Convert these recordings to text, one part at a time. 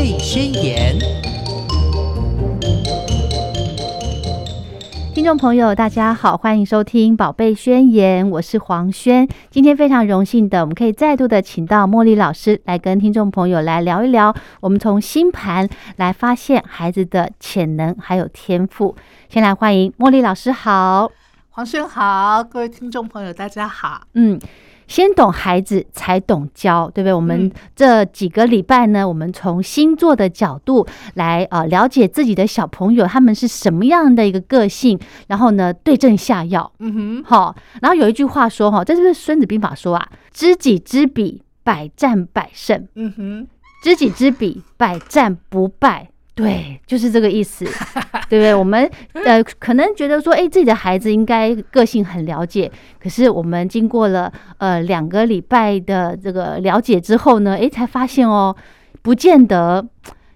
贝宣言》。听众朋友，大家好，欢迎收听《宝贝宣言》，我是黄轩。今天非常荣幸的，我们可以再度的请到茉莉老师来跟听众朋友来聊一聊，我们从星盘来发现孩子的潜能还有天赋。先来欢迎茉莉老师，好，黄轩好，各位听众朋友，大家好。嗯。先懂孩子，才懂教，对不对？我们这几个礼拜呢，我们从星座的角度来呃了解自己的小朋友他们是什么样的一个个性，然后呢对症下药。嗯哼，好。然后有一句话说哈，这是不是《孙子兵法》说啊？知己知彼，百战百胜。嗯哼，知己知彼，百战不败。对，就是这个意思，对不对？我们呃，可能觉得说，哎，自己的孩子应该个性很了解，可是我们经过了呃两个礼拜的这个了解之后呢，哎，才发现哦，不见得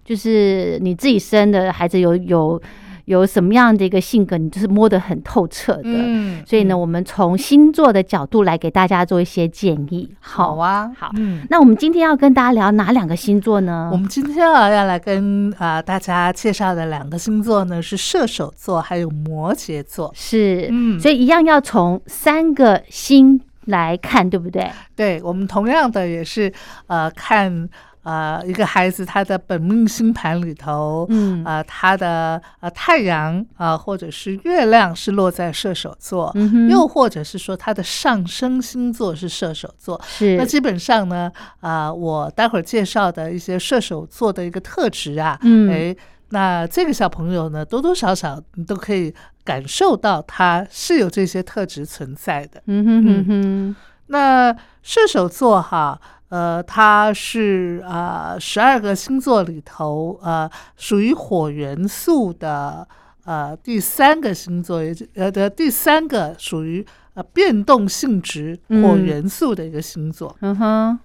就是你自己生的孩子有有。有什么样的一个性格，你就是摸得很透彻的。嗯，所以呢，我们从星座的角度来给大家做一些建议。好啊，好。嗯，那我们今天要跟大家聊哪两个星座呢？我们今天啊要来跟啊大家介绍的两个星座呢是射手座还有摩羯座。是，嗯，所以一样要从三个星来看，对不对？对，我们同样的也是呃看。呃，一个孩子他的本命星盘里头，嗯，呃，他的呃太阳啊，或者是月亮是落在射手座，嗯又或者是说他的上升星座是射手座，是。那基本上呢，啊，我待会儿介绍的一些射手座的一个特质啊，嗯，哎，那这个小朋友呢，多多少少你都可以感受到他是有这些特质存在的，嗯哼哼哼。那射手座哈。呃，它是啊，十二个星座里头，呃，属于火元素的呃第三个星座，也就呃的第三个属于呃变动性质火元素的一个星座。嗯哼，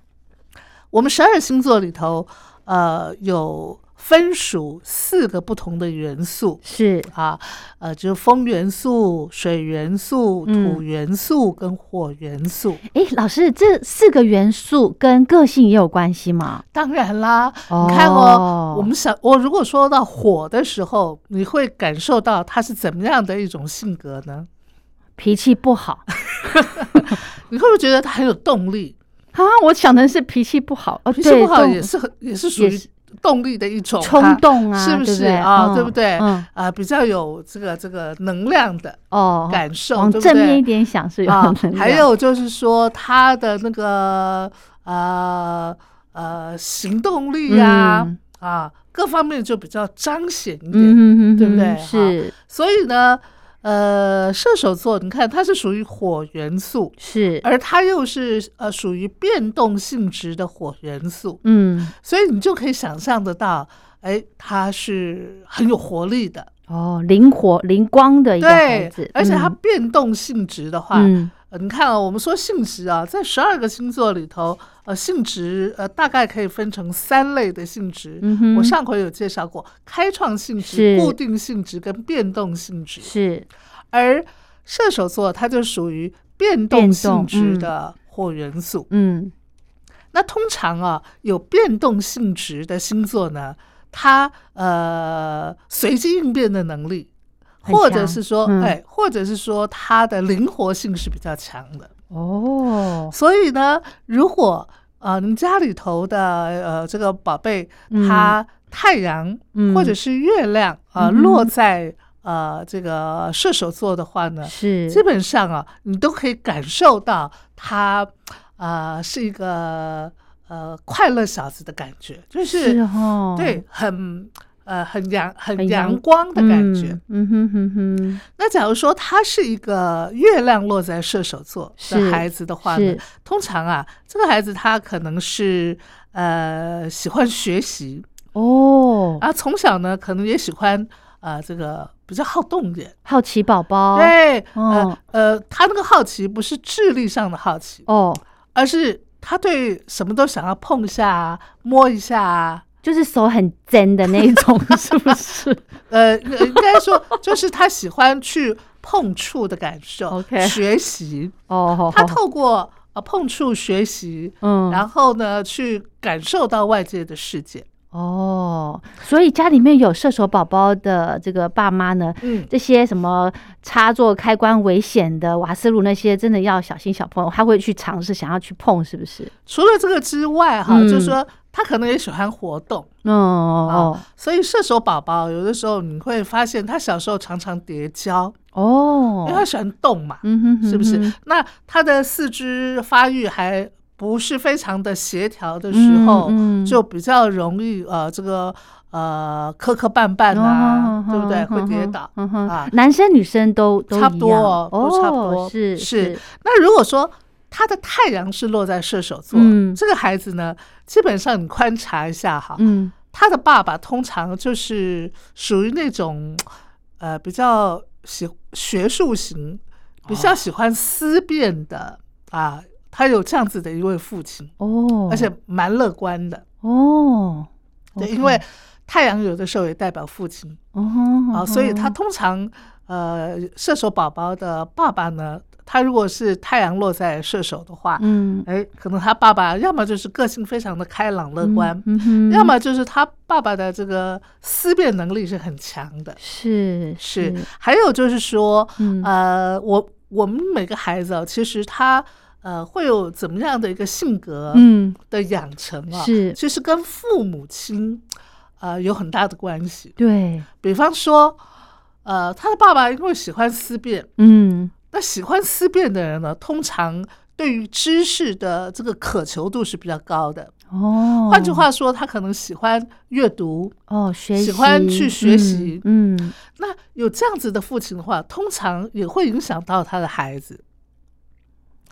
我们十二星座里头，呃，有。分属四个不同的元素，是啊，呃，就是风元素、水元素、土元素跟火元素。哎，老师，这四个元素跟个性也有关系吗？当然啦，你看哦，我们想，我如果说到火的时候，你会感受到他是怎么样的一种性格呢？脾气不好，你会不会觉得他很有动力啊？我想的是脾气不好，哦脾气不好也是很也是属于。动力的一种冲动啊，是不是啊？对不对？啊，比较有这个这个能量的哦感受，往正面一点想是有能量。还有就是说他的那个呃呃行动力呀啊各方面就比较彰显一点，对不对？是，所以呢。呃，射手座，你看它是属于火元素，是，而它又是呃属于变动性质的火元素，嗯，所以你就可以想象得到，哎，它是很有活力的，哦，灵活灵光的一个孩子，而且它变动性质的话。呃，你看啊，我们说性质啊，在十二个星座里头，呃，性质呃大概可以分成三类的性质。嗯我上回有介绍过，开创性质、固定性质跟变动性质。是。而射手座它就属于变动性质的火元素。嗯。那通常啊，有变动性质的星座呢，它呃随机应变的能力。或者是说，哎，或者是说，它的灵活性是比较强的哦。所以呢，如果呃，你家里头的呃这个宝贝，它太阳或者是月亮啊落在呃这个射手座的话呢，是。基本上啊，你都可以感受到他啊是一个呃快乐小子的感觉，就是对很。呃，很阳很阳光的感觉，嗯哼哼哼。那假如说他是一个月亮落在射手座的孩子的话呢，通常啊，这个孩子他可能是呃喜欢学习哦，啊从小呢可能也喜欢呃这个比较好动点，好奇宝宝。对，呃呃，他那个好奇不是智力上的好奇哦，而是他对什么都想要碰一下、摸一下。就是手很真的那种，是不是？呃，应该说就是他喜欢去碰触的感受，学习哦。他透过呃碰触学习，嗯，然后呢去感受到外界的世界。哦，哦，所以家里面有射手宝宝的这个爸妈呢，嗯，这些什么插座开关危险的瓦斯炉那些，真的要小心。小朋友他会去尝试，想要去碰，是不是？除了这个之外，哈，就是说他可能也喜欢活动，哦哦，所以射手宝宝有的时候你会发现，他小时候常常叠跤哦，因为他喜欢动嘛，嗯哼，是不是？那他的四肢发育还不是非常的协调的时候，就比较容易呃，这个呃磕磕绊绊啊，对不对？会跌倒啊。男生女生都都差不多，都差不多。是是。那如果说他的太阳是落在射手座，这个孩子呢，基本上你观察一下哈，嗯，他的爸爸通常就是属于那种呃比较喜学术型，比较喜欢思辨的啊。他有这样子的一位父亲哦，而且蛮乐观的。哦。对，因为太阳有的时候也代表父亲哦。啊，所以他通常呃射手宝宝的爸爸呢，他如果是太阳落在射手的话，嗯，哎，可能他爸爸要么就是个性非常的开朗乐观，嗯要么就是他爸爸的这个思辨能力是很强的，是是。还有就是说，呃，我我们每个孩子其实他。呃，会有怎么样的一个性格嗯的养成啊？是，其实跟父母亲呃有很大的关系。对比方说，呃，他的爸爸因为喜欢思辨，嗯，那喜欢思辨的人呢，通常对于知识的这个渴求度是比较高的。哦，换句话说，他可能喜欢阅读哦，学习，喜欢去学习。嗯，那有这样子的父亲的话，通常也会影响到他的孩子。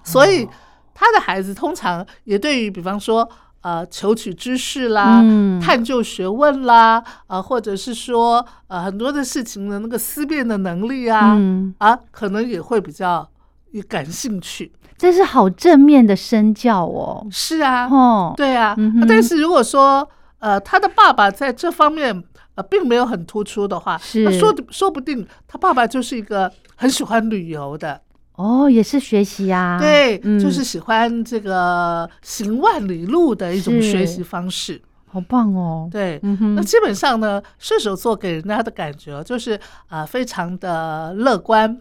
所以，他的孩子通常也对于，比方说，呃，求取知识啦，探究学问啦，啊，或者是说，呃，很多的事情的那个思辨的能力啊，啊，可能也会比较也感兴趣。这是好正面的身教哦。是啊，哦，对啊。但是如果说，呃，他的爸爸在这方面呃并没有很突出的话，是说说不定他爸爸就是一个很喜欢旅游的。哦，也是学习呀，对，就是喜欢这个行万里路的一种学习方式，好棒哦。对，那基本上呢，射手座给人家的感觉就是啊，非常的乐观，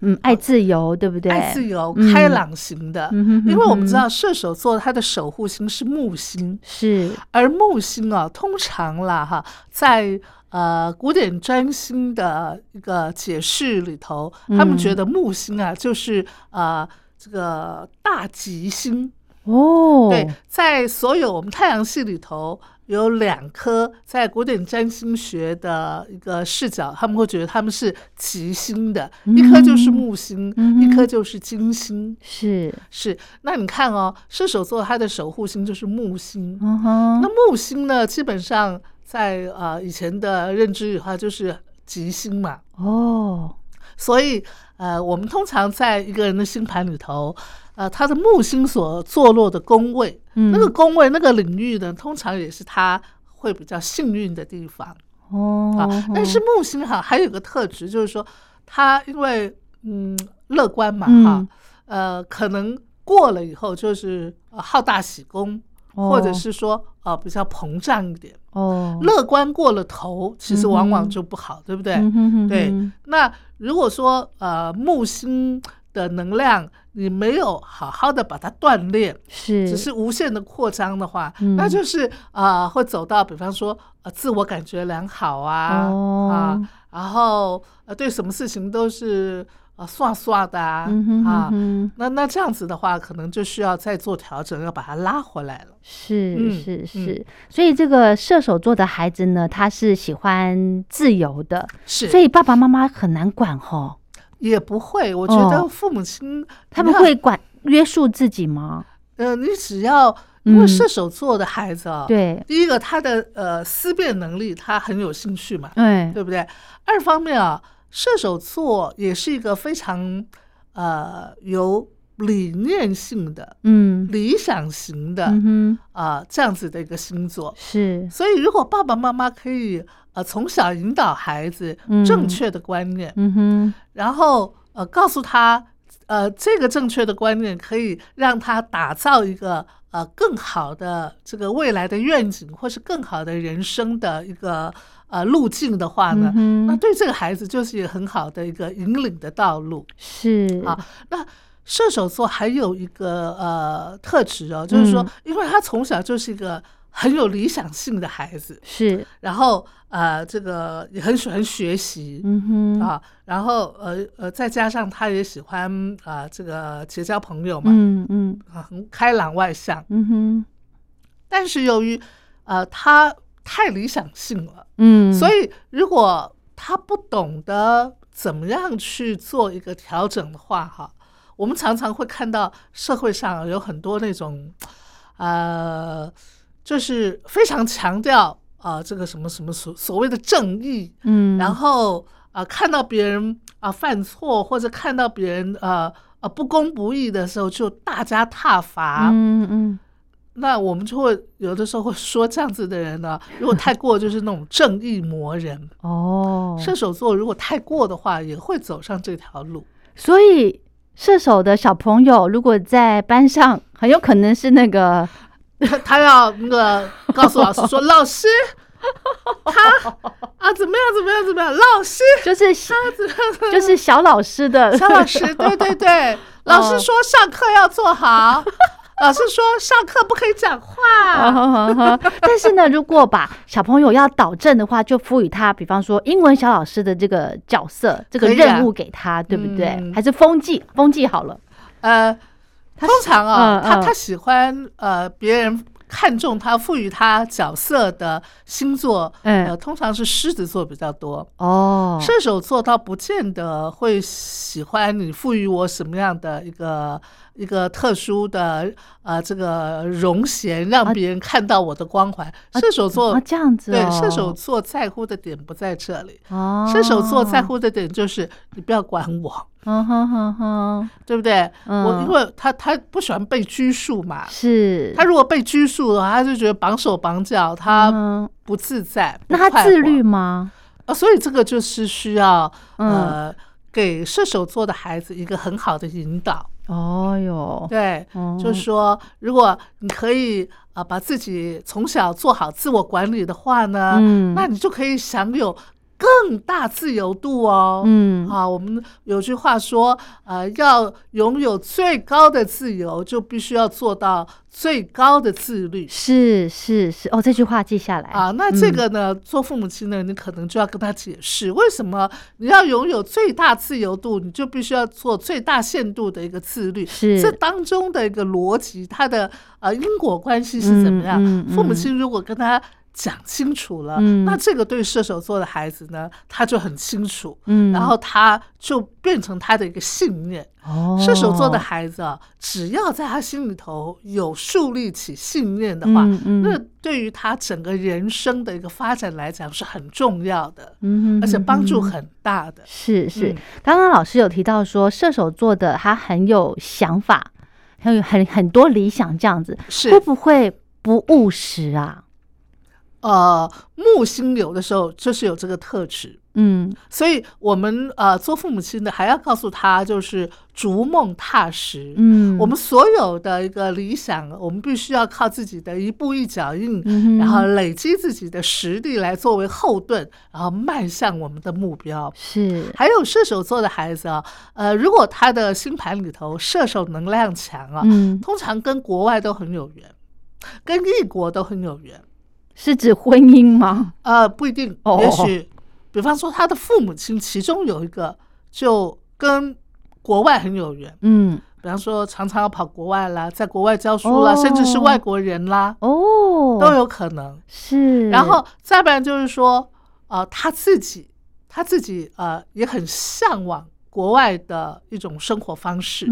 嗯，爱自由，对不对？爱自由、开朗型的。因为我们知道射手座它的守护星是木星，是，而木星啊，通常啦哈，在呃，古典占星的一个解释里头，他们觉得木星啊，就是呃这个大吉星哦。对，在所有我们太阳系里头，有两颗在古典占星学的一个视角，他们会觉得他们是吉星的，一颗就是木星，一颗就是金星。是是，那你看哦，射手座它的守护星就是木星。嗯哼，那木星呢，基本上。在呃以前的认知的话，就是吉星嘛。哦，所以呃，我们通常在一个人的星盘里头，呃，他的木星所坐落的宫位，那个宫位那个领域呢，通常也是他会比较幸运的地方。哦，啊，但是木星哈还有个特质，就是说他因为嗯乐观嘛哈，呃，可能过了以后就是好大喜功。或者是说，呃，比较膨胀一点，哦，乐观过了头，其实往往就不好，对不对？对。那如果说，呃，木星的能量你没有好好的把它锻炼，是，只是无限的扩张的话，那就是啊，会走到，比方说，呃，自我感觉良好啊，啊，然后呃，对什么事情都是。啊，刷刷的啊，啊，那那这样子的话，可能就需要再做调整，要把它拉回来了。是是是，所以这个射手座的孩子呢，他是喜欢自由的，是，所以爸爸妈妈很难管吼。也不会，我觉得父母亲他们会管约束自己吗？呃，你只要因为射手座的孩子啊，对，第一个他的呃思辨能力他很有兴趣嘛，对，对不对？二方面啊。射手座也是一个非常呃有理念性的，嗯，理想型的，嗯啊这样子的一个星座。是。所以如果爸爸妈妈可以呃从小引导孩子正确的观念，嗯哼，然后呃告诉他呃这个正确的观念可以让他打造一个呃更好的这个未来的愿景，或是更好的人生的一个呃路径的话呢，那对这个孩子就是一个很好的一个引领的道路。是啊，那射手座还有一个呃特质哦，就是说，因为他从小就是一个很有理想性的孩子，是，然后。呃，这个也很喜欢学习，嗯哼啊，然后呃呃，再加上他也喜欢啊，这个结交朋友嘛，嗯嗯，很开朗外向，嗯哼。但是由于呃他太理想性了，嗯，所以如果他不懂得怎么样去做一个调整的话，哈，我们常常会看到社会上有很多那种呃，就是非常强调。啊，这个什么什么所所谓的正义，嗯，然后啊，看到别人啊犯错，或者看到别人呃呃不公不义的时候，就大加挞伐，嗯嗯，那我们就会有的时候会说这样子的人呢，如果太过就是那种正义魔人 哦。射手座如果太过的话，也会走上这条路。所以射手的小朋友如果在班上，很有可能是那个。他他要那个告诉老师说，老师，他啊怎么样怎么样怎么样？老师就是他怎么样？就是小老师的小老师，对对对，老师说上课要做好，老师说上课不可以讲话。但是呢，如果把小朋友要导正的话，就赋予他，比方说英文小老师的这个角色，这个任务给他，对不对？还是风纪风纪好了，呃。通常啊，他他喜欢呃别人看重他、赋予他角色的星座，呃，通常是狮子座比较多哦。射手座倒不见得会喜欢你赋予我什么样的一个一个特殊的呃这个荣衔，让别人看到我的光环。射手座这样子，对射手座在乎的点不在这里。哦射手座在乎的点就是你不要管我。嗯哼哼哼，对不对？我因为他他不喜欢被拘束嘛，是他如果被拘束的话，他就觉得绑手绑脚，他不自在。那他自律吗？啊，所以这个就是需要呃，给射手座的孩子一个很好的引导。哦哟，对，就是说，如果你可以啊，把自己从小做好自我管理的话呢，那你就可以享有。更大自由度哦，嗯，啊，我们有句话说，呃，要拥有最高的自由，就必须要做到最高的自律。是是是，哦，这句话记下来啊。那这个呢，做父母亲呢，你可能就要跟他解释，为什么你要拥有最大自由度，你就必须要做最大限度的一个自律。是这当中的一个逻辑，它的呃因果关系是怎么样？父母亲如果跟他。讲清楚了，那这个对射手座的孩子呢，他就很清楚，嗯，然后他就变成他的一个信念。哦，射手座的孩子啊，只要在他心里头有树立起信念的话，那对于他整个人生的一个发展来讲是很重要的，嗯，而且帮助很大的。是是，刚刚老师有提到说，射手座的他很有想法，很有很很多理想，这样子是。会不会不务实啊？呃，木星流的时候就是有这个特质，嗯，所以我们呃做父母亲的还要告诉他，就是逐梦踏实，嗯，我们所有的一个理想，我们必须要靠自己的一步一脚印，然后累积自己的实力来作为后盾，然后迈向我们的目标。是，还有射手座的孩子啊，呃，如果他的星盘里头射手能量强啊，嗯，通常跟国外都很有缘，跟异国都很有缘。是指婚姻吗？呃，不一定，也许，比方说他的父母亲其中有一个就跟国外很有缘，嗯，比方说常常要跑国外啦，在国外教书啦，甚至是外国人啦，哦，都有可能。是。然后再不然就是说，呃，他自己他自己呃也很向往国外的一种生活方式，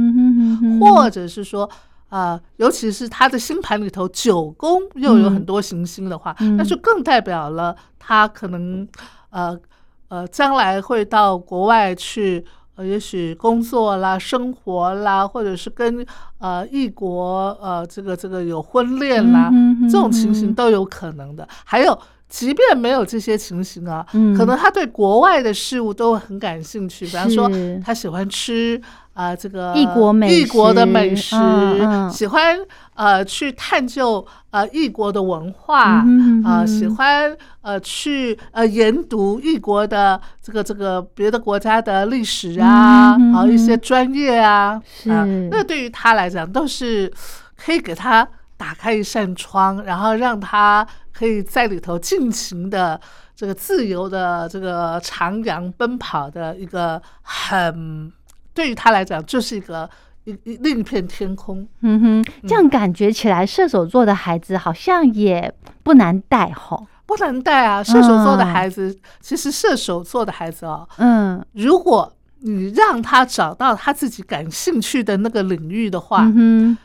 或者是说。啊，尤其是他的星盘里头九宫又有很多行星的话，那就更代表了他可能呃呃将来会到国外去，呃，也许工作啦、生活啦，或者是跟呃异国呃这个这个有婚恋啦，这种情形都有可能的。还有。即便没有这些情形啊，嗯。可能他对国外的事物都很感兴趣，比方说他喜欢吃啊、这个异国美异国的美食，嗯嗯喜欢呃去探究呃异国的文化啊、喜欢呃去呃研读异国的这个这个别的国家的历史啊，嗯哼啊一些专业啊，是。啊，那对于他来讲都是可以给他打开一扇窗，然后让他可以在里头尽情的这个自由的这个徜徉奔跑的一个很，对于他来讲就是一个一一另一片天空。嗯哼，这样感觉起来，射手座的孩子好像也不难带吼。不难带啊！射手座的孩子，其实射手座的孩子哦，嗯如果你让他找到他自己感兴趣的那个领域的话，嗯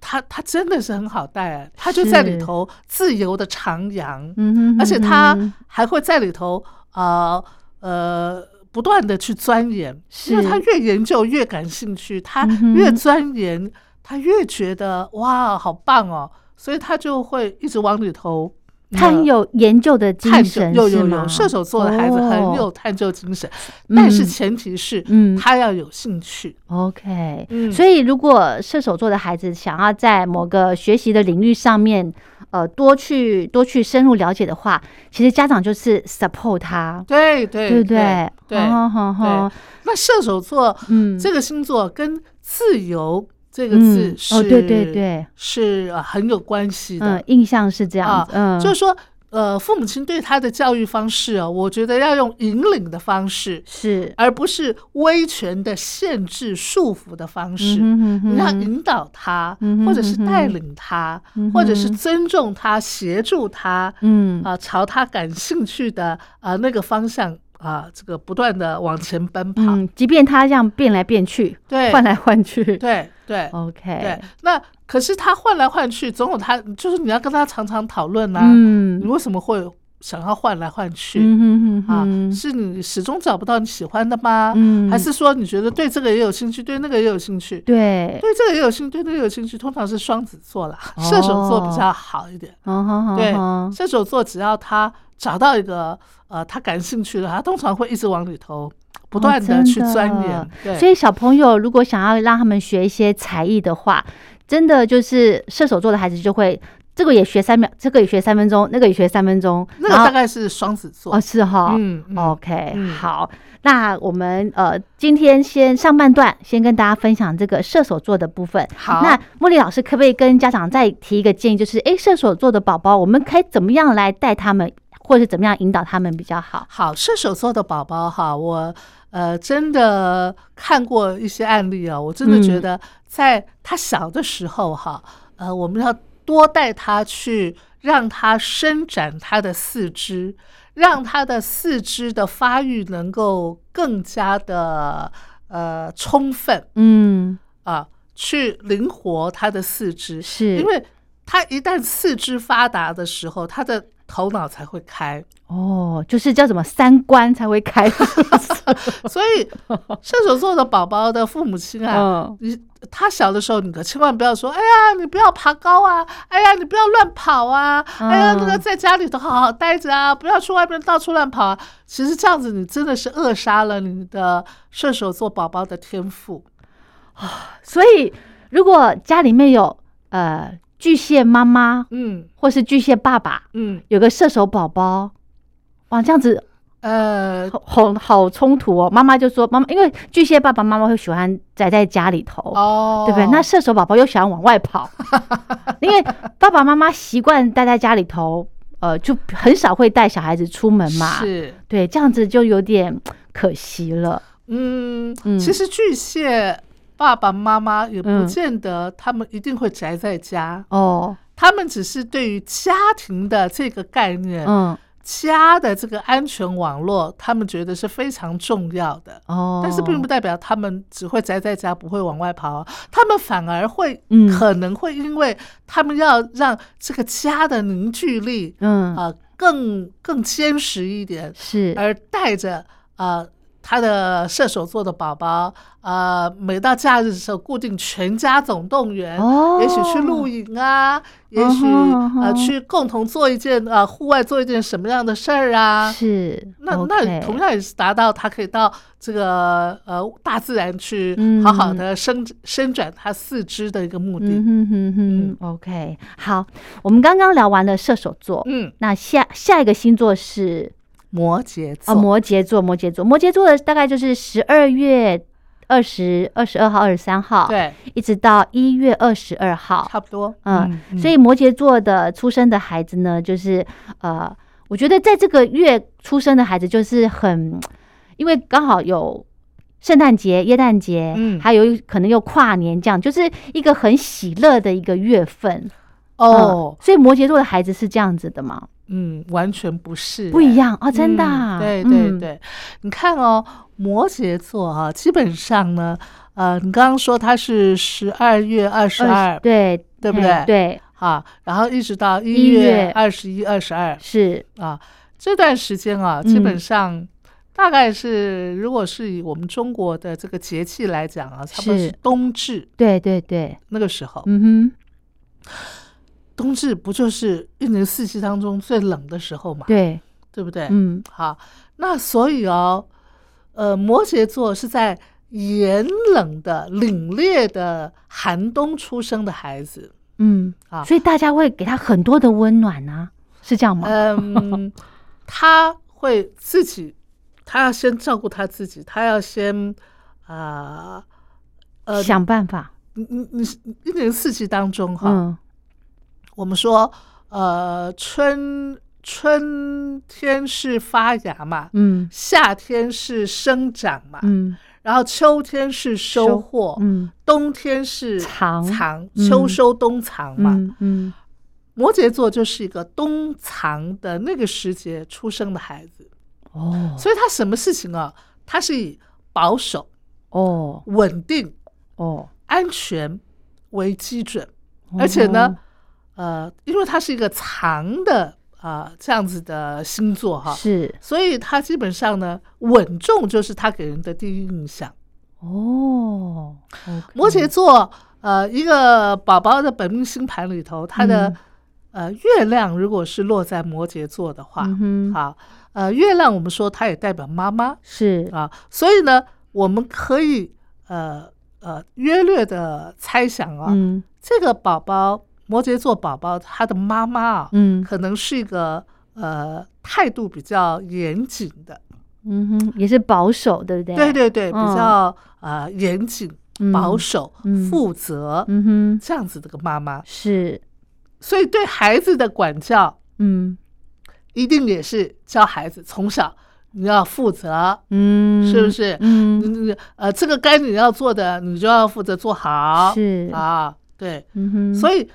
哼，他他真的是很好带、啊，他就在里头自由的徜徉，嗯哼，而且他还会在里头呃呃不断的去钻研，因为他越研究越感兴趣，他越。钻研，他越觉得哇好棒哦，所以他就会一直往里头。他很有研究的精神，有有有，射手座的孩子很哦。有探究精神，但是嗯前提是嗯。他要有兴趣。OK，、嗯。所以如果射手座的孩子想要在某个学习的领域上面，呃，多去多去深入了解的话，其实家长就是 support 他，对对对对？对，好好好对。那射手座，嗯。这个星座跟自由这个嗯字是，哦对对对，是呃很有关系的。嗯，印象是这样子，嗯，就是说，呃，父母亲对他的教育方式哦，我觉得要用引领的方式，是。而不是威权的限制、束缚的方式。嗯哼哼。你要引导他嗯哼，或者是带领他嗯，或者是尊重他、协助他，嗯。啊，朝他感兴趣的啊那个方向啊，这个不断的往前奔跑。嗯，即便他这样变来变去，对，换来换去，对对 OK，对，那可是他换来换去，总有他，就是你要跟他常常讨论啊，嗯你为什么会想要换来换去？嗯哼哼啊，是你始终找不到你喜欢的吗？嗯还是说你觉得对这个也有兴趣，对那个也有兴趣？对，对这个也有兴趣，对那个也有兴趣，通常是双子座啦，哦射手座比较好一点。嗯哼哼对，射手座只要他找到一个呃他感兴趣的，他通常会一直往里头不断的去钻的研。对，所以小朋友如果想要让他们学一些才艺的话，真的就是射手座的孩子就会这个也学三秒，这个也学三分钟，那个也学三分钟，那个大概是双子座。哦是哈，嗯嗯 OK，、嗯好，那我们呃今天先上半段先跟大家分享这个射手座的部分。好那茉莉老师可不可以跟家长再提一个建议，就是诶，射手座的宝宝，我们可以怎么样来带他们，或者是怎么样引导他们比较好？好，射手座的宝宝哈，我呃真的看过一些案例啊，我真的嗯。觉得在他小的时候哈，呃，我们要多带他去，让他伸展他的四肢，让他的四肢的发育能够更加的呃充分嗯，啊，去灵活他的四肢，是。因为他一旦四肢发达的时候，他的头脑才会开。哦，就是叫什么三观才会开，所以射手座的宝宝的父母亲啊，嗯你他小的时候，你可千万不要说，哎呀，你不要爬高啊，哎呀，你不要乱跑啊，哎呀，那个嗯在家里头好好待着啊，不要去外面到处乱跑啊。其实这样子，你真的是扼杀了你的射手座宝宝的天赋啊。所以如果家里面有呃巨蟹妈妈嗯或是巨蟹爸爸，嗯，有个射手宝宝，哇，这样子呃，好好好冲突哦。妈妈就说，妈妈因为巨蟹爸爸妈妈会喜欢宅在家里头，哦，对不对？那射手宝宝又喜欢往外跑，因为爸爸妈妈习惯待在家里头，呃，就很少会带小孩子出门嘛。是。对，这样子就有点可惜了。嗯，嗯其实巨蟹爸爸妈妈也不嗯。见得他们一定会宅在家，哦，他们只是对于家庭的这个概念，嗯，家的这个安全网络，他们觉得是非常重要的。哦，但是并不代表他们只会宅在家，不会往外跑啊。他们反而会，嗯。可能会因为他们要让这个家的凝聚力嗯。啊、呃更更坚实一点，是。而带着呃他的射手座的宝宝，呃，每到假日的时候，固定全家总动员，哦。也许去露营啊，也许呃去共同做一件呃户外做一件什么样的事儿啊。是，那那同样也是达到他可以到这个呃大自然去嗯好好的伸伸展他四肢的一个目的。嗯哼哼哼，OK，好，我们刚刚聊完了射手座，嗯，那下下一个星座是摩羯啊、座，摩羯座，摩羯座，摩羯座的大概就是十二月二十二十二号、二十三号，，对，一直到一月二十二号，差不多。嗯，所以摩羯座的出生的孩子呢，就是呃，我觉得在这个月出生的孩子就是很，因为刚好有圣诞节、耶诞节，嗯。还有可能又跨年，这样就是一个很喜乐的一个月份。哦。嗯，所以摩羯座的孩子是这样子的吗？嗯，完全不是，不一样哦，真的啊、嗯对对嗯，对，你看哦，摩羯座啊，基本上呢，呃，你刚刚说他是十二月二十二，对对不对？对，啊，然后一直到一一月。月二十一、二十二是。啊，这段时间啊，基本上大概是，如果是以我们中国的这个节气来讲啊，差不多是。是冬至对对对，那个时候。嗯冬至不就是一年四季当中最冷的时候嘛，，对，对不对？嗯好，那所以哦，呃，摩羯座是在炎冷的、凛冽的寒冬出生的孩子。嗯，啊所以大家会给他很多的温暖啊，是这样吗？嗯，他会自己，他要先照顾他自己，他要先啊呃，想办法，你你你一年四季当中哈，嗯我们说呃春春天是发芽嘛，嗯。夏天是生长嘛，嗯。然后秋天是收获，嗯。冬天是藏藏，嗯秋收冬藏嘛。嗯嗯，摩羯座就是一个冬藏的那个时节出生的孩子，哦。所以他什么事情啊，他是以保守、哦。稳定、哦，安全为基准，而且哦呢，呃，因为它是一个长的啊、这样子的星座哈，是。所以它基本上呢，稳重就是它给人的第一印象。哦摩羯座，呃，一个宝宝的本命星盘里头，他的、嗯。呃月亮如果是落在摩羯座的话，嗯哼。好，呃，月亮我们说它也代表妈妈。是。啊，所以呢，我们可以呃呃约略的猜想啊，嗯。这个宝宝摩羯座宝宝他的妈妈啊，嗯。可能是一个呃态度比较严谨的，嗯哼，也是保守，对不对？对对对，比嗯较呃严谨、嗯。保守、嗯。负责。嗯哼，这样子的个妈妈，是。所以对孩子的管教嗯。一定也是教孩子从小你要负责，嗯，是不是？嗯。呃，这个该你要做的，你就要负责做好。是。啊，对，嗯哼，所以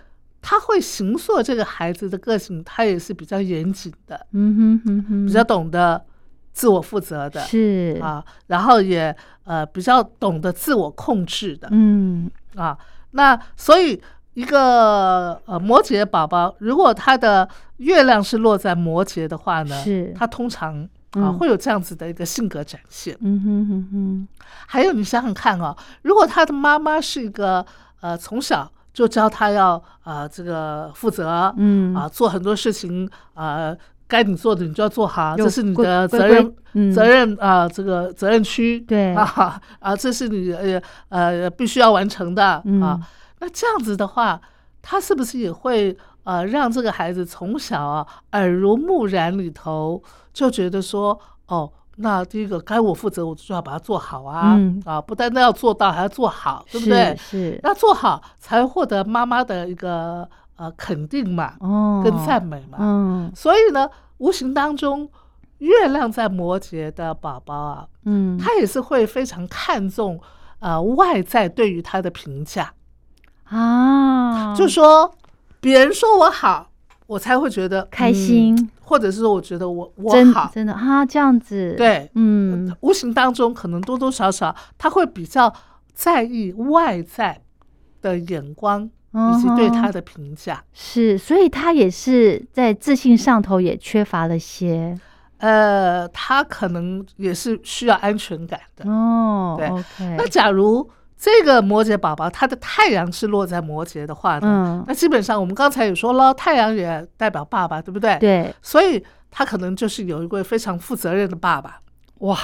他会形塑这个孩子的个性，他也是比较严谨的，嗯哼嗯哼，比较懂得自我负责的是。啊，然后也呃比较懂得自我控制的。嗯。啊。那所以一个呃摩羯宝宝，如果他的月亮是落在摩羯的话呢，是。他通常啊嗯。会有这样子的一个性格展现。嗯哼哼哼，还有，你想想看哦，如果他的妈妈是一个呃从小就教他要啊、呃这个负责，嗯。啊做很多事情啊，该你做的你就要做好，这是你的责任嗯。责任啊这个责任区对。啊啊这是你呃呃必须要完成的嗯。啊。那这样子的话，他是不是也会呃让这个孩子从小啊耳濡目染里头就觉得说哦，那第一个该我负责，我就要把它做好啊、嗯啊，不单单要做到，还要做好，对不对？是是那做好才获得妈妈的一个呃肯定嘛，哦，跟赞美嘛。嗯所以呢，无形当中，月亮在摩羯的宝宝啊，嗯，他也是会非常看重呃外在对于他的评价。啊，就说别人说我好，我才会觉得开心嗯或者是说我觉得我我真好，真的啊，这样子，，对，嗯。无形当中可能多多少少他会比较在意外在的眼光以及对他的的评价。是，所以他也是在自信上头也缺乏了些，呃，他可能也是需要安全感的。哦，对。那假如这个摩羯宝宝他的太阳是落在摩羯的话呢，嗯，那基本上我们刚才也说了，太阳也代表爸爸，对不对？。对，所以他可能就是有一位非常负责任的爸爸。哇，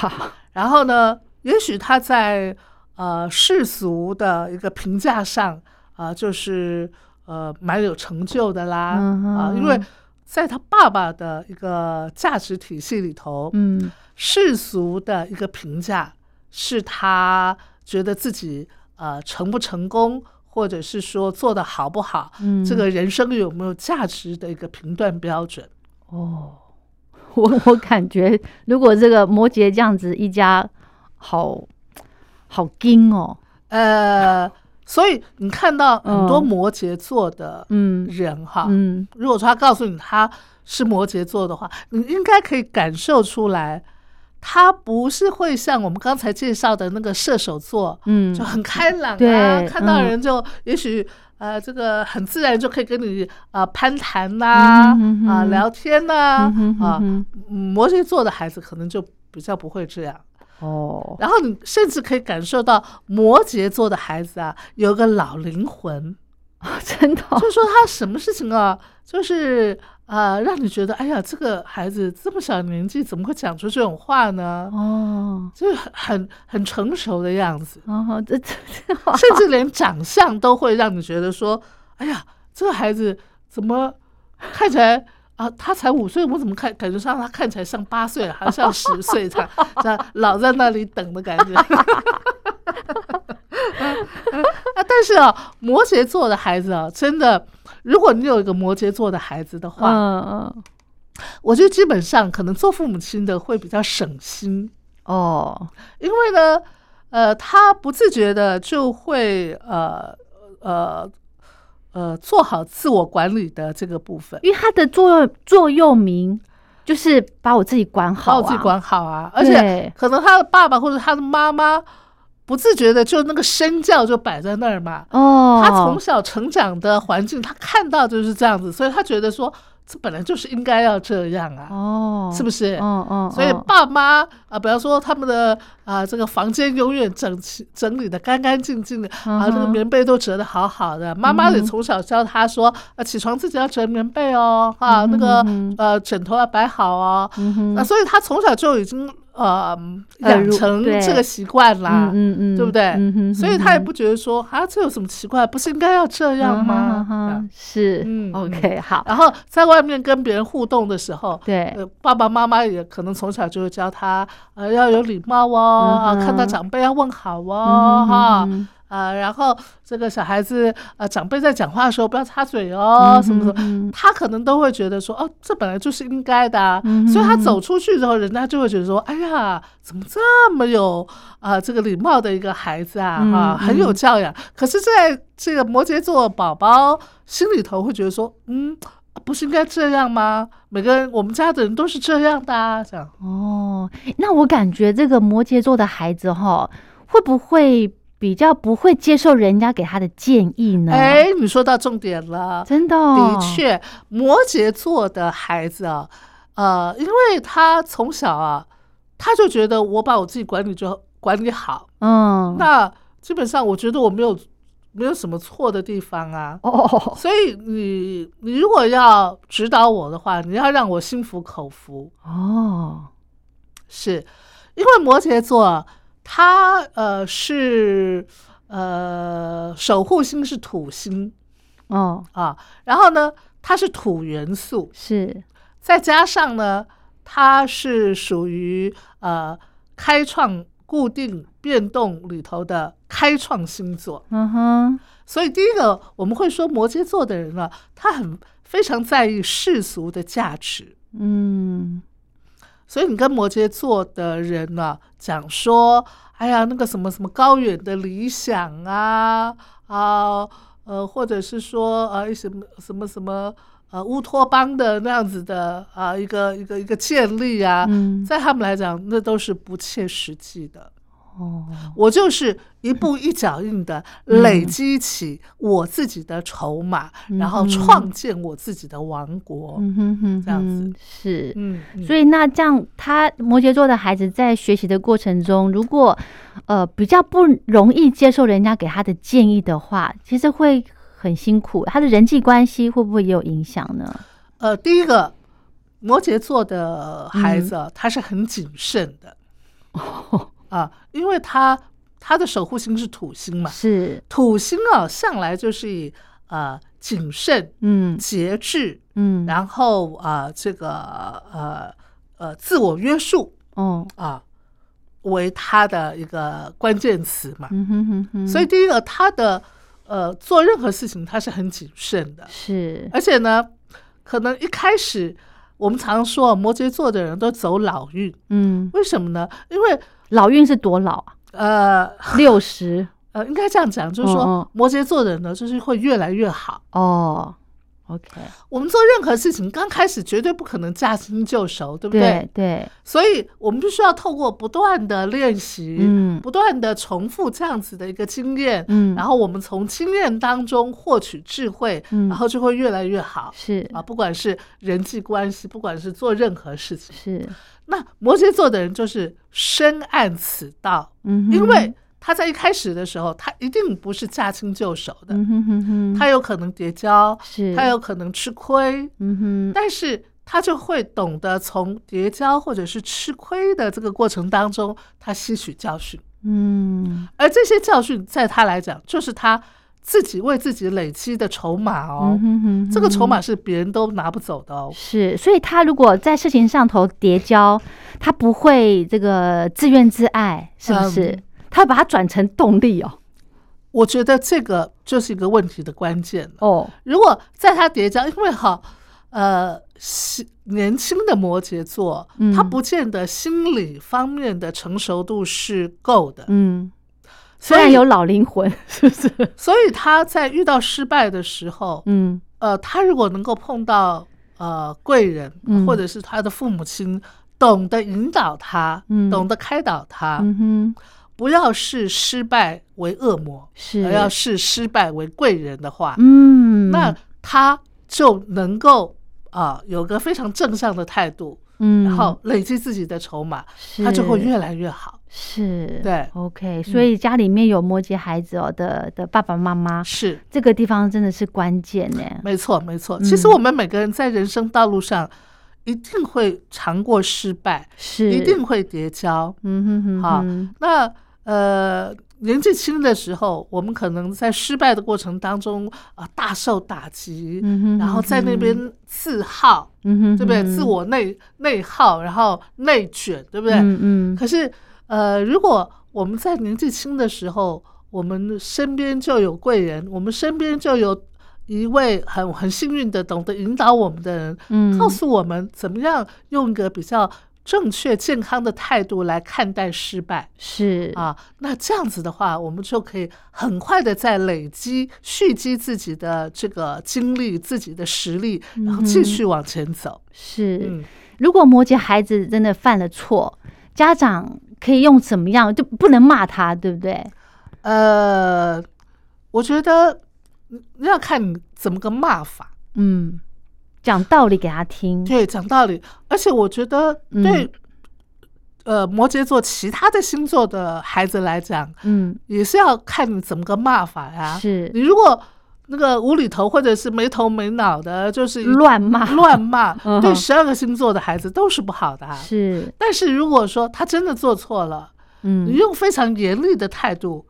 然后呢，也许他在呃世俗的一个评价上啊、就是呃蛮有成就的啦啊，因为在他爸爸的一个价值体系里头，嗯世俗的一个评价是他觉得自己呃成不成功，或者是说做的好不好，嗯，这个人生有没有价值的一个评断标准。哦，我我感觉如果这个摩羯这样子一家，好好硬哦，呃，所以你看到很多嗯摩羯座的嗯。人哈，嗯。如果说他告诉你他是摩羯座的话，你应该可以感受出来，他不是会像我们刚才介绍的那个射手座，嗯。就很开朗啊，看到嗯人就也许呃这个很自然就可以跟你呃攀谈呐、啊、哼聊天呐、嗯啊摩羯座的孩子可能就比较不会这样。哦，然后你甚至可以感受到摩羯座的孩子啊，有个老灵魂，真的哦就是说他什么事情啊，就是呃，让你觉得，哎呀，这个孩子这么小年纪，怎么会讲出这种话呢？哦，就是很很很成熟的样子，这这甚至连长相都会让你觉得说，哎呀，这个孩子怎么看起来？啊，他才五岁，我怎么看感觉上他看起来像八岁，好像十岁这样，这样老在那里等的感觉。啊，但是啊，摩羯座的孩子啊，真的，如果你有一个摩羯座的孩子的话，嗯嗯。我觉得基本上可能做父母亲的会比较省心，哦，因为呢，呃，他不自觉的就会呃呃呃做好自我管理的这个部分，因为它的座右座右铭就是把我自己管好、啊，把我自己管好啊，而且可能他的爸爸或者他的妈妈不自觉的就那个身教就摆在那儿嘛，哦，他从小成长的环境，他看到就是这样子，所以他觉得说这本来就是应该要这样啊，哦，是不是？嗯嗯，所以嗯爸妈啊，比方说他们的啊这个房间永远整齐整理的干干净净的啊，嗯那个棉被都折的好好的。妈妈也从小教他说，啊起床自己要折棉被哦，啊那个呃枕头要摆好哦。那所以他从小就已经呃养成这个习惯啦。嗯嗯嗯，对不对？所以他也不觉得说啊，这有什么奇怪？不是应该要这样吗？是。嗯，OK，好，然后在外面跟别人互动的时候，对，呃，爸爸妈妈也可能从小就会教他，呃，要有礼貌哦，看到长辈要问好哦，哈嗯，啊，然后这个小孩子，呃，长辈在讲话的时候不要插嘴哦，什么什么。他可能都会觉得说，哦，这本来就是应该的、啊，嗯所以他走出去之后，人家就会觉得说，哎呀，怎么这么有啊、这个礼貌的一个孩子啊，嗯啊，很有教养。可是，在这个摩羯座宝宝心里头会觉得说，嗯，不是应该这样吗？每个人，我们家的人都是这样的啊，这样。哦，那我感觉这个摩羯座的孩子哈，会不会比较不会接受人家给他的建议呢？哎，你说到重点了，真的哦，的确，摩羯座的孩子啊，呃，因为他从小啊，他就觉得我把我自己管理就管理好，嗯，那基本上我觉得我没有没有什么错的地方啊。哦，所以你你如果要指导我的话，你要让我心服口服，哦，是因为摩羯座它呃是呃守护星是土星。哦，啊，然后呢它是土元素，是，再加上呢，它是属于呃开创、固定、变动里头的开创星座，嗯哼，所以第一个我们会说摩羯座的人呢，他很非常在意世俗的价值，嗯，所以你跟摩羯座的人呢讲说，哎呀，那个什么什么高远的理想啊啊呃，或者是说呃什么什么什么呃乌托邦的那样子的啊、一个一个一个建立啊，嗯，在他们来讲，那都是不切实际的。哦，我就是一步一脚印的累积起我自己的筹码，然后创建我自己的王国。嗯哼哼，这样子是，嗯，所以那这样，他摩羯座的孩子在学习的过程中，如果呃比较不容易接受人家给他的建议的话，其实会很辛苦。他的人际关系会不会也有影响呢？呃，第一个，摩羯座的孩子他是很谨慎的。啊，因为他他的守护星是土星嘛，是。土星啊，向来就是以呃谨慎、嗯。节制，嗯，然后啊这个呃呃自我约束哦啊为他的一个关键词嘛。嗯哼哼哼，所以第一个，他的呃做任何事情他是很谨慎的，是。而且呢，可能一开始我们常说摩羯座的人都走老运，嗯，为什么呢？因为老运是多老啊？呃六十 呃，应该这样讲，就是说摩羯座的人呢，就是会越来越好。哦，OK，我们做任何事情，刚开始绝对不可能驾轻就熟，对不对？对对，所以我们必须要透过不断的练习，嗯。不断的重复这样子的一个经验，嗯，然后我们从经验当中获取智慧，嗯。然后就会越来越好。是。啊，不管是人际关系，不管是做任何事情，是，那摩羯座的人就是深谙此道，嗯，因为他在一开始的时候，他一定不是驾轻就熟的，嗯哼哼哼，他有可能跌跤，是。他有可能吃亏，嗯哼，但是他就会懂得从跌跤或者是吃亏的这个过程当中，他吸取教训，嗯。而这些教训在他来讲，就是他自己为自己累积的筹码哦。嗯哼哼，这个筹码是别人都拿不走的哦。是，所以他如果在事情上头叠交，他不会这个自怨自艾，是不是？嗯他把它转成动力哦。我觉得这个就是一个问题的关键。哦，如果在他叠加，因为哈，呃，西年轻的摩羯座，嗯。他不见得心理方面的成熟度是够的，嗯，虽然有老灵魂，是不是？所以他在遇到失败的时候，嗯。呃，他如果能够碰到呃贵人，嗯。或者是他的父母亲，懂得引导他，嗯。懂得开导他，嗯哼，不要视失败为恶魔，是，而要视失败为贵人的话，嗯，那他就能够啊、有个非常正向的态度，嗯，然后累积自己的筹码，他就会越来越好。是，对，OK，所以家里面有摩羯孩子哦的的爸爸妈妈，是，这个地方真的是关键呢。没错，没错。嗯。其实我们每个人在人生道路上一定会尝过失败，是，一定会跌跤。嗯哼哼好哼，那呃，年纪轻的时候，我们可能在失败的过程当中啊、大受打击，嗯然后在那边自耗，嗯，对不对？自我内内耗，然后内卷，对不对？嗯嗯，可是，呃，如果我们在年纪轻的时候，我们身边就有贵人，我们身边就有一位很很幸运的懂得引导我们的人，嗯告诉我们怎么样用一个比较正确、健康的态度来看待失败是啊。那这样子的话，我们就可以很快的在累积、蓄积自己的这个精力、自己的实力，然后继续往前走。是。嗯。如果摩羯孩子真的犯了错，家长可以用怎么样就不能骂他，对不对？呃，我觉得要看你怎么个骂法。嗯，讲道理给他听。对，讲道理，而且我觉得嗯。对，呃，摩羯座其他的星座的孩子来讲，嗯，也是要看你怎么个骂法呀。是。你如果那个无厘头或者是没头没脑的，就是乱骂。乱骂，嗯对十二个星座的孩子都是不好的啊。是，但是如果说他真的做错了，你嗯用非常严厉的态度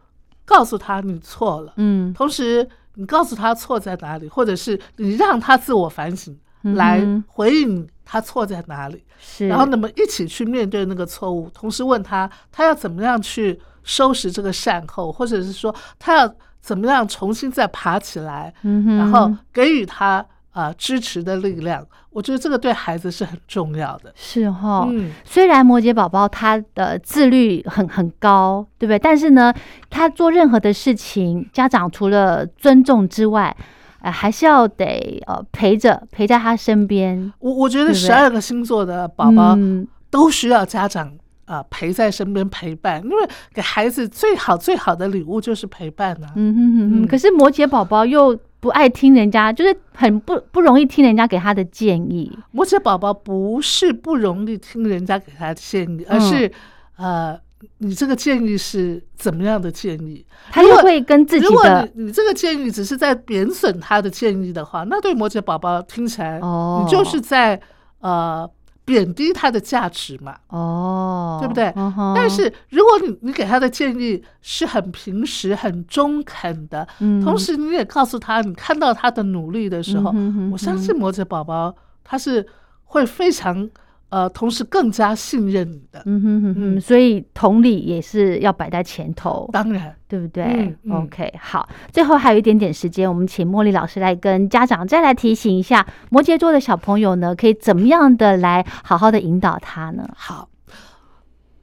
告诉他你错了，嗯，同时你告诉他错在哪里，或者是你让他自我反省，来回应他错在哪里，是，然后那么一起去面对那个错误，同时问他他要怎么样去收拾这个善后，或者是说他要怎么样重新再爬起来，嗯，然后给予他啊、呃支持的力量。我觉得这个对孩子是很重要的。是哈。嗯，虽然摩羯宝宝他的自律很很高，对不对？但是呢，他做任何的事情，家长除了尊重之外，呃，还是要得呃陪着陪在他身边。我我觉得十二个星座的宝宝嗯都需要家长啊陪在身边陪伴，因为给孩子最好最好的礼物就是陪伴啊。嗯哼哼哼。可是摩羯宝宝又不爱听人家，就是很不不容易听人家给他的建议。摩羯宝宝不是不容易听人家给他的建议，而是呃。你这个建议是怎么样的建议？他又会跟自己的。如果你你这个建议只是在贬损他的建议的话，那对摩羯宝宝听起来，哦，你就是在呃贬低他的价值嘛，哦，对不对？但是如果你你给他的建议是很平实、很中肯的，同时你也告诉他你看到他的努力的时候，我相信摩羯宝宝他是会非常。呃，同时更加信任你的，嗯哼哼哼，所以同理也是要摆在前头，当然，对不对？OK，好，最后还有一点点时间，我们请茉莉老师来跟家长再来提醒一下，摩羯座的小朋友呢，可以怎么样的来好好的引导他呢？好，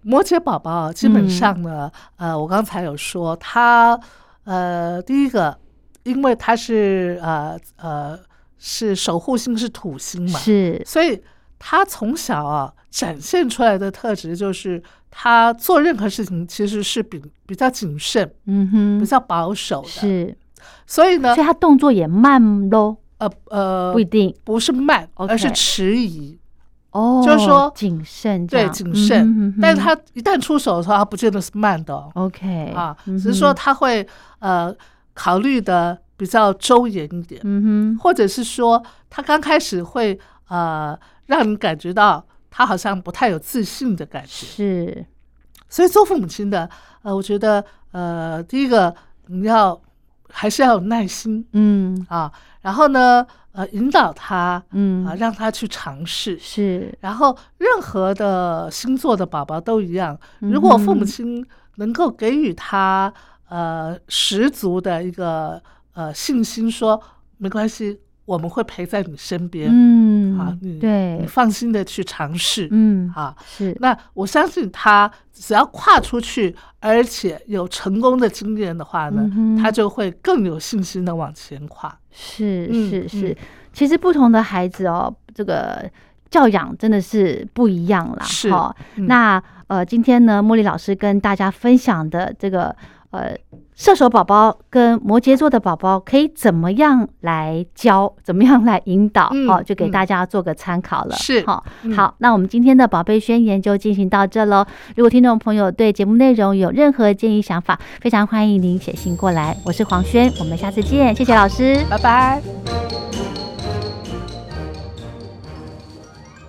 摩羯宝宝基本上呢，呃，我刚才有说他，呃，第一个，因为他是呃呃是守护星是土星嘛，是，所以。他从小啊展现出来的特质就是，他做任何事情其实是比比较谨慎，嗯哼，比较保守的。是，所以呢，所以他动作也慢喽。呃呃，不一定，不是慢，而是迟疑。哦，就是说谨慎，对谨慎。但是他一旦出手的时候，他不见得是慢的。OK，啊，只是说他会呃考虑的比较周延一点。嗯哼，或者是说他刚开始会呃。让你感觉到他好像不太有自信的感觉，是。所以做父母亲的，呃，我觉得，呃，第一个你要还是要有耐心，嗯啊，然后呢，呃，引导他，嗯啊，让他去尝试，是。然后任何的星座的宝宝都一样，如果父母亲能够给予他呃十足的一个呃信心，说没关系。我们会陪在你身边，嗯，啊，你对，你放心的去尝试，嗯，啊，是。那我相信他只要跨出去，而且有成功的经验的话呢，他就会更有信心的往前跨。是是是，其实不同的孩子哦，这个教养真的是不一样啦。是。那呃，今天呢，茉莉老师跟大家分享的这个。呃，射手宝宝跟摩羯座的宝宝可以怎么样来教，怎么样来引导？哦，就给大家做个参考了。是，好，好，那我们今天的宝贝宣言就进行到这喽。如果听众朋友对节目内容有任何建议想法，非常欢迎您写信过来。我是黄轩，我们下次见，谢谢老师，拜拜。